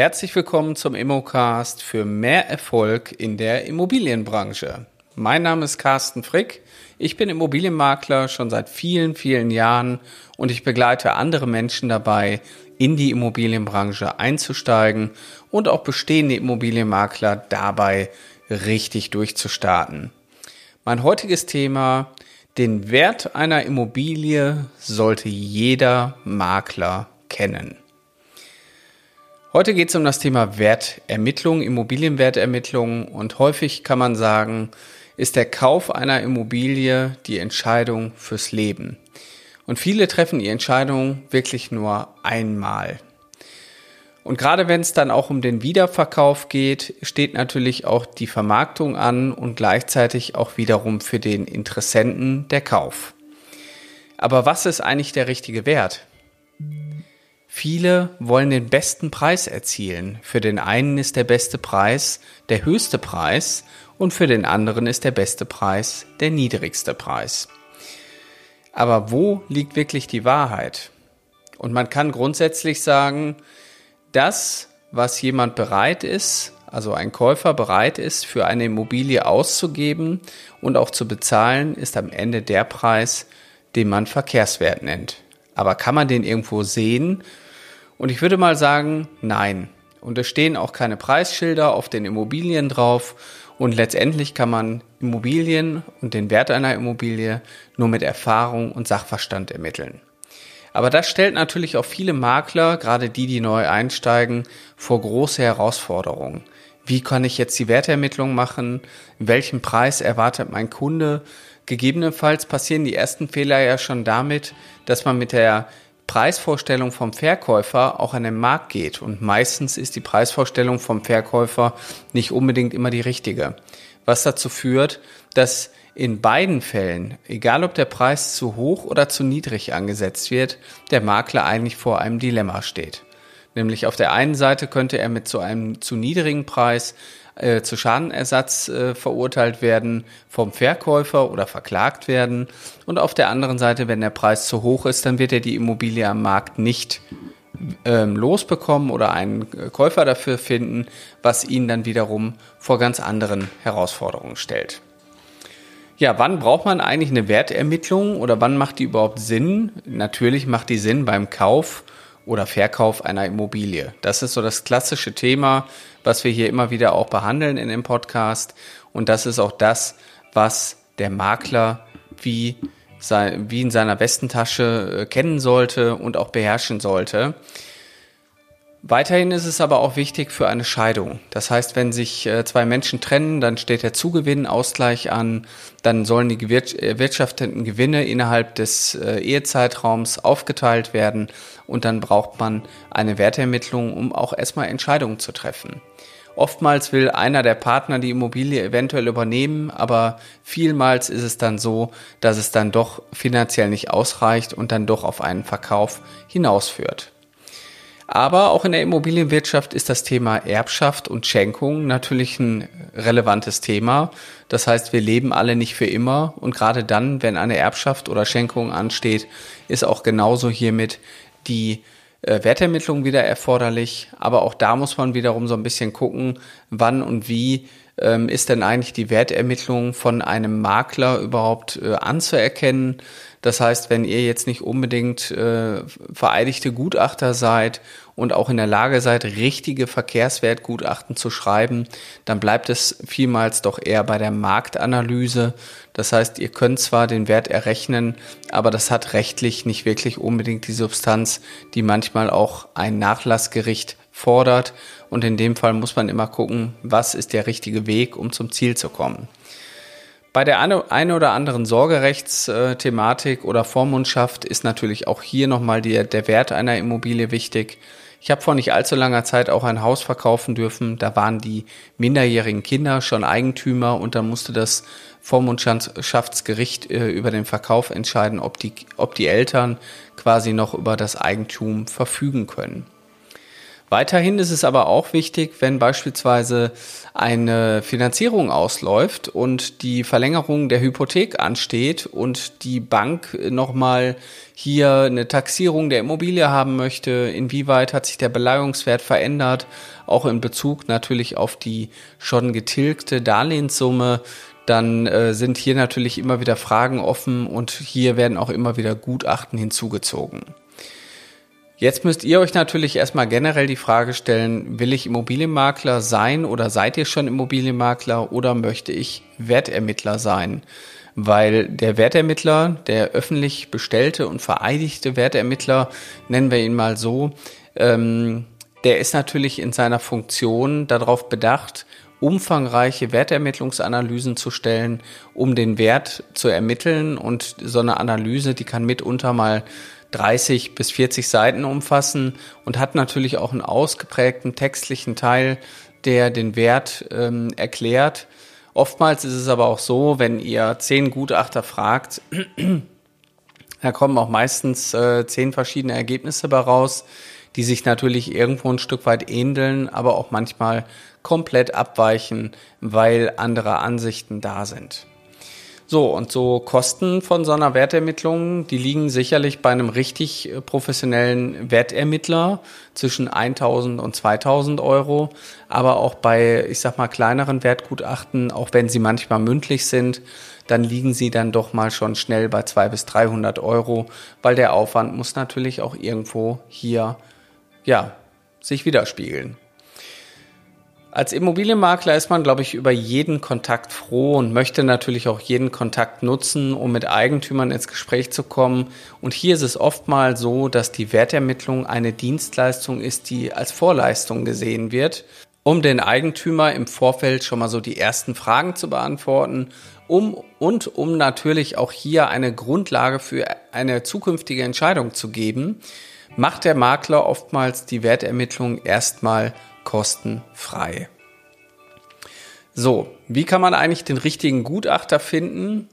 Herzlich willkommen zum Immocast für mehr Erfolg in der Immobilienbranche. Mein Name ist Carsten Frick. Ich bin Immobilienmakler schon seit vielen, vielen Jahren und ich begleite andere Menschen dabei, in die Immobilienbranche einzusteigen und auch bestehende Immobilienmakler dabei richtig durchzustarten. Mein heutiges Thema, den Wert einer Immobilie sollte jeder Makler kennen. Heute geht es um das Thema Wertermittlung, Immobilienwertermittlung und häufig kann man sagen, ist der Kauf einer Immobilie die Entscheidung fürs Leben. Und viele treffen die Entscheidung wirklich nur einmal. Und gerade wenn es dann auch um den Wiederverkauf geht, steht natürlich auch die Vermarktung an und gleichzeitig auch wiederum für den Interessenten der Kauf. Aber was ist eigentlich der richtige Wert? Viele wollen den besten Preis erzielen. Für den einen ist der beste Preis der höchste Preis und für den anderen ist der beste Preis der niedrigste Preis. Aber wo liegt wirklich die Wahrheit? Und man kann grundsätzlich sagen, das, was jemand bereit ist, also ein Käufer bereit ist, für eine Immobilie auszugeben und auch zu bezahlen, ist am Ende der Preis, den man Verkehrswert nennt. Aber kann man den irgendwo sehen und ich würde mal sagen, nein. Und es stehen auch keine Preisschilder auf den Immobilien drauf. Und letztendlich kann man Immobilien und den Wert einer Immobilie nur mit Erfahrung und Sachverstand ermitteln. Aber das stellt natürlich auch viele Makler, gerade die, die neu einsteigen, vor große Herausforderungen. Wie kann ich jetzt die Wertermittlung machen? Welchen Preis erwartet mein Kunde? Gegebenenfalls passieren die ersten Fehler ja schon damit, dass man mit der Preisvorstellung vom Verkäufer auch an den Markt geht. Und meistens ist die Preisvorstellung vom Verkäufer nicht unbedingt immer die richtige. Was dazu führt, dass in beiden Fällen, egal ob der Preis zu hoch oder zu niedrig angesetzt wird, der Makler eigentlich vor einem Dilemma steht. Nämlich auf der einen Seite könnte er mit so einem zu niedrigen Preis äh, zu Schadenersatz äh, verurteilt werden vom Verkäufer oder verklagt werden. Und auf der anderen Seite, wenn der Preis zu hoch ist, dann wird er die Immobilie am Markt nicht ähm, losbekommen oder einen äh, Käufer dafür finden, was ihn dann wiederum vor ganz anderen Herausforderungen stellt. Ja, wann braucht man eigentlich eine Wertermittlung oder wann macht die überhaupt Sinn? Natürlich macht die Sinn beim Kauf oder Verkauf einer Immobilie. Das ist so das klassische Thema, was wir hier immer wieder auch behandeln in dem Podcast. Und das ist auch das, was der Makler wie, sein, wie in seiner Westentasche äh, kennen sollte und auch beherrschen sollte. Weiterhin ist es aber auch wichtig für eine Scheidung. Das heißt, wenn sich äh, zwei Menschen trennen, dann steht der Zugewinnausgleich an, dann sollen die erwirtschafteten Gewinne innerhalb des äh, Ehezeitraums aufgeteilt werden und dann braucht man eine Wertermittlung, um auch erstmal Entscheidungen zu treffen. Oftmals will einer der Partner die Immobilie eventuell übernehmen, aber vielmals ist es dann so, dass es dann doch finanziell nicht ausreicht und dann doch auf einen Verkauf hinausführt. Aber auch in der Immobilienwirtschaft ist das Thema Erbschaft und Schenkung natürlich ein relevantes Thema. Das heißt, wir leben alle nicht für immer und gerade dann, wenn eine Erbschaft oder Schenkung ansteht, ist auch genauso hiermit die äh, Wertermittlung wieder erforderlich. Aber auch da muss man wiederum so ein bisschen gucken, wann und wie ähm, ist denn eigentlich die Wertermittlung von einem Makler überhaupt äh, anzuerkennen. Das heißt, wenn ihr jetzt nicht unbedingt äh, vereidigte Gutachter seid und auch in der Lage seid, richtige Verkehrswertgutachten zu schreiben, dann bleibt es vielmals doch eher bei der Marktanalyse. Das heißt, ihr könnt zwar den Wert errechnen, aber das hat rechtlich nicht wirklich unbedingt die Substanz, die manchmal auch ein Nachlassgericht fordert. Und in dem Fall muss man immer gucken, was ist der richtige Weg, um zum Ziel zu kommen. Bei der eine oder anderen Sorgerechtsthematik oder Vormundschaft ist natürlich auch hier nochmal der, der Wert einer Immobilie wichtig. Ich habe vor nicht allzu langer Zeit auch ein Haus verkaufen dürfen. Da waren die minderjährigen Kinder schon Eigentümer und da musste das Vormundschaftsgericht äh, über den Verkauf entscheiden, ob die, ob die Eltern quasi noch über das Eigentum verfügen können. Weiterhin ist es aber auch wichtig, wenn beispielsweise eine Finanzierung ausläuft und die Verlängerung der Hypothek ansteht und die Bank nochmal hier eine Taxierung der Immobilie haben möchte, inwieweit hat sich der Beleihungswert verändert, auch in Bezug natürlich auf die schon getilgte Darlehenssumme, dann äh, sind hier natürlich immer wieder Fragen offen und hier werden auch immer wieder Gutachten hinzugezogen. Jetzt müsst ihr euch natürlich erstmal generell die Frage stellen, will ich Immobilienmakler sein oder seid ihr schon Immobilienmakler oder möchte ich Wertermittler sein? Weil der Wertermittler, der öffentlich bestellte und vereidigte Wertermittler, nennen wir ihn mal so, ähm, der ist natürlich in seiner Funktion darauf bedacht, umfangreiche Wertermittlungsanalysen zu stellen, um den Wert zu ermitteln. Und so eine Analyse, die kann mitunter mal 30 bis 40 Seiten umfassen und hat natürlich auch einen ausgeprägten textlichen Teil, der den Wert ähm, erklärt. Oftmals ist es aber auch so, wenn ihr zehn Gutachter fragt, da kommen auch meistens äh, zehn verschiedene Ergebnisse bei raus, die sich natürlich irgendwo ein Stück weit ähneln, aber auch manchmal komplett abweichen, weil andere Ansichten da sind. So, und so Kosten von so einer Wertermittlung, die liegen sicherlich bei einem richtig äh, professionellen Wertermittler zwischen 1000 und 2000 Euro, aber auch bei, ich sag mal, kleineren Wertgutachten, auch wenn sie manchmal mündlich sind, dann liegen sie dann doch mal schon schnell bei 200 bis 300 Euro, weil der Aufwand muss natürlich auch irgendwo hier, ja, sich widerspiegeln. Als Immobilienmakler ist man, glaube ich, über jeden Kontakt froh und möchte natürlich auch jeden Kontakt nutzen, um mit Eigentümern ins Gespräch zu kommen. Und hier ist es oftmals so, dass die Wertermittlung eine Dienstleistung ist, die als Vorleistung gesehen wird, um den Eigentümer im Vorfeld schon mal so die ersten Fragen zu beantworten, um und um natürlich auch hier eine Grundlage für eine zukünftige Entscheidung zu geben, macht der Makler oftmals die Wertermittlung erstmal kostenfrei. So, wie kann man eigentlich den richtigen Gutachter finden,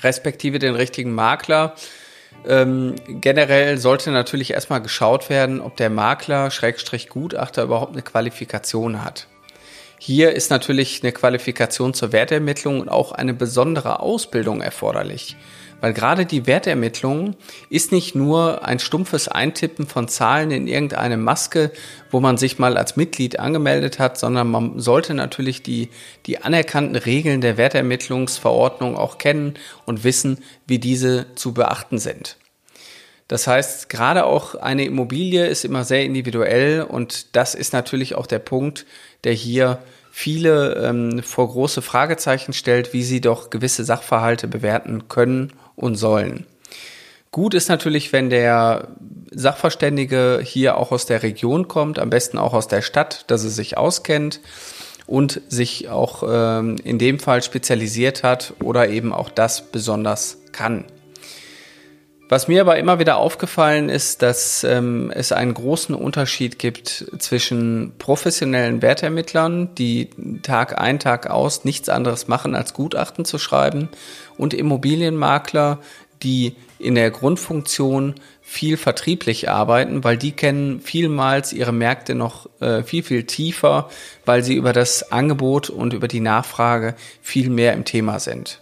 respektive den richtigen Makler? Ähm, generell sollte natürlich erstmal geschaut werden, ob der Makler, Schrägstrich Gutachter überhaupt eine Qualifikation hat. Hier ist natürlich eine Qualifikation zur Wertermittlung und auch eine besondere Ausbildung erforderlich. Weil gerade die Wertermittlung ist nicht nur ein stumpfes Eintippen von Zahlen in irgendeine Maske, wo man sich mal als Mitglied angemeldet hat, sondern man sollte natürlich die, die anerkannten Regeln der Wertermittlungsverordnung auch kennen und wissen, wie diese zu beachten sind. Das heißt, gerade auch eine Immobilie ist immer sehr individuell und das ist natürlich auch der Punkt, der hier viele ähm, vor große Fragezeichen stellt, wie sie doch gewisse Sachverhalte bewerten können und sollen. Gut ist natürlich, wenn der Sachverständige hier auch aus der Region kommt, am besten auch aus der Stadt, dass er sich auskennt und sich auch ähm, in dem Fall spezialisiert hat oder eben auch das besonders kann. Was mir aber immer wieder aufgefallen ist, dass ähm, es einen großen Unterschied gibt zwischen professionellen Wertermittlern, die Tag ein, Tag aus nichts anderes machen, als Gutachten zu schreiben, und Immobilienmakler, die in der Grundfunktion viel vertrieblich arbeiten, weil die kennen vielmals ihre Märkte noch äh, viel, viel tiefer, weil sie über das Angebot und über die Nachfrage viel mehr im Thema sind.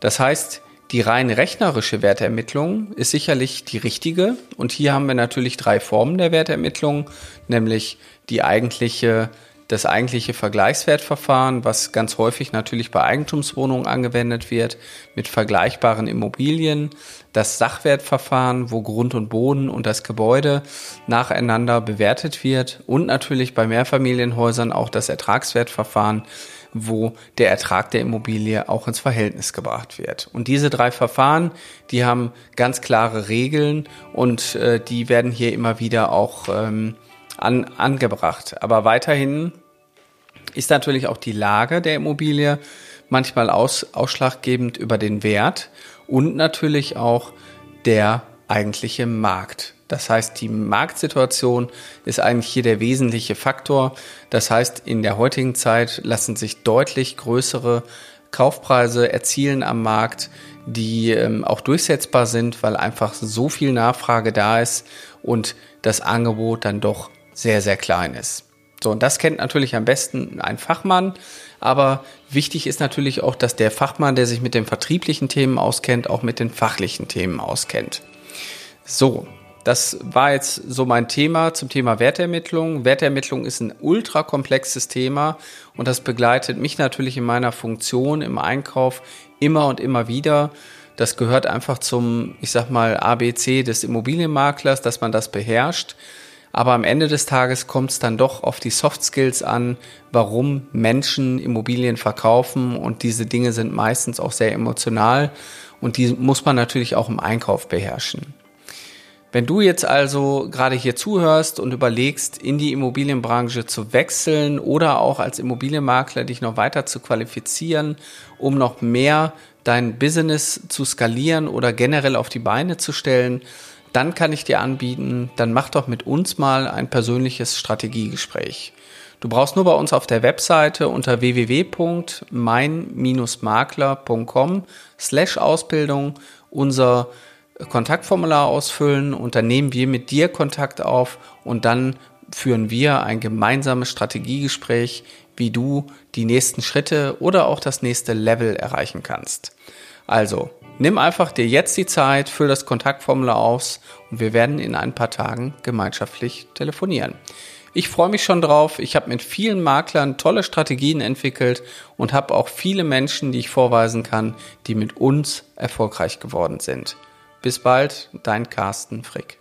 Das heißt, die rein rechnerische Wertermittlung ist sicherlich die richtige. Und hier haben wir natürlich drei Formen der Wertermittlung, nämlich die eigentliche, das eigentliche Vergleichswertverfahren, was ganz häufig natürlich bei Eigentumswohnungen angewendet wird, mit vergleichbaren Immobilien, das Sachwertverfahren, wo Grund und Boden und das Gebäude nacheinander bewertet wird und natürlich bei Mehrfamilienhäusern auch das Ertragswertverfahren, wo der Ertrag der Immobilie auch ins Verhältnis gebracht wird. Und diese drei Verfahren, die haben ganz klare Regeln und äh, die werden hier immer wieder auch ähm, an, angebracht. Aber weiterhin ist natürlich auch die Lage der Immobilie manchmal aus, ausschlaggebend über den Wert und natürlich auch der eigentliche Markt. Das heißt, die Marktsituation ist eigentlich hier der wesentliche Faktor. Das heißt, in der heutigen Zeit lassen sich deutlich größere Kaufpreise erzielen am Markt, die ähm, auch durchsetzbar sind, weil einfach so viel Nachfrage da ist und das Angebot dann doch sehr, sehr klein ist. So, und das kennt natürlich am besten ein Fachmann, aber wichtig ist natürlich auch, dass der Fachmann, der sich mit den vertrieblichen Themen auskennt, auch mit den fachlichen Themen auskennt. So, das war jetzt so mein Thema zum Thema Wertermittlung. Wertermittlung ist ein ultra komplexes Thema und das begleitet mich natürlich in meiner Funktion im Einkauf immer und immer wieder. Das gehört einfach zum, ich sag mal, ABC des Immobilienmaklers, dass man das beherrscht. Aber am Ende des Tages kommt es dann doch auf die Soft Skills an, warum Menschen Immobilien verkaufen und diese Dinge sind meistens auch sehr emotional und die muss man natürlich auch im Einkauf beherrschen. Wenn du jetzt also gerade hier zuhörst und überlegst, in die Immobilienbranche zu wechseln oder auch als Immobilienmakler dich noch weiter zu qualifizieren, um noch mehr dein Business zu skalieren oder generell auf die Beine zu stellen, dann kann ich dir anbieten, dann mach doch mit uns mal ein persönliches Strategiegespräch. Du brauchst nur bei uns auf der Webseite unter www.mein-makler.com slash Ausbildung unser Kontaktformular ausfüllen und dann nehmen wir mit dir Kontakt auf und dann führen wir ein gemeinsames Strategiegespräch, wie du die nächsten Schritte oder auch das nächste Level erreichen kannst. Also, nimm einfach dir jetzt die Zeit, füll das Kontaktformular aus und wir werden in ein paar Tagen gemeinschaftlich telefonieren. Ich freue mich schon drauf. Ich habe mit vielen Maklern tolle Strategien entwickelt und habe auch viele Menschen, die ich vorweisen kann, die mit uns erfolgreich geworden sind. Bis bald, dein Carsten Frick.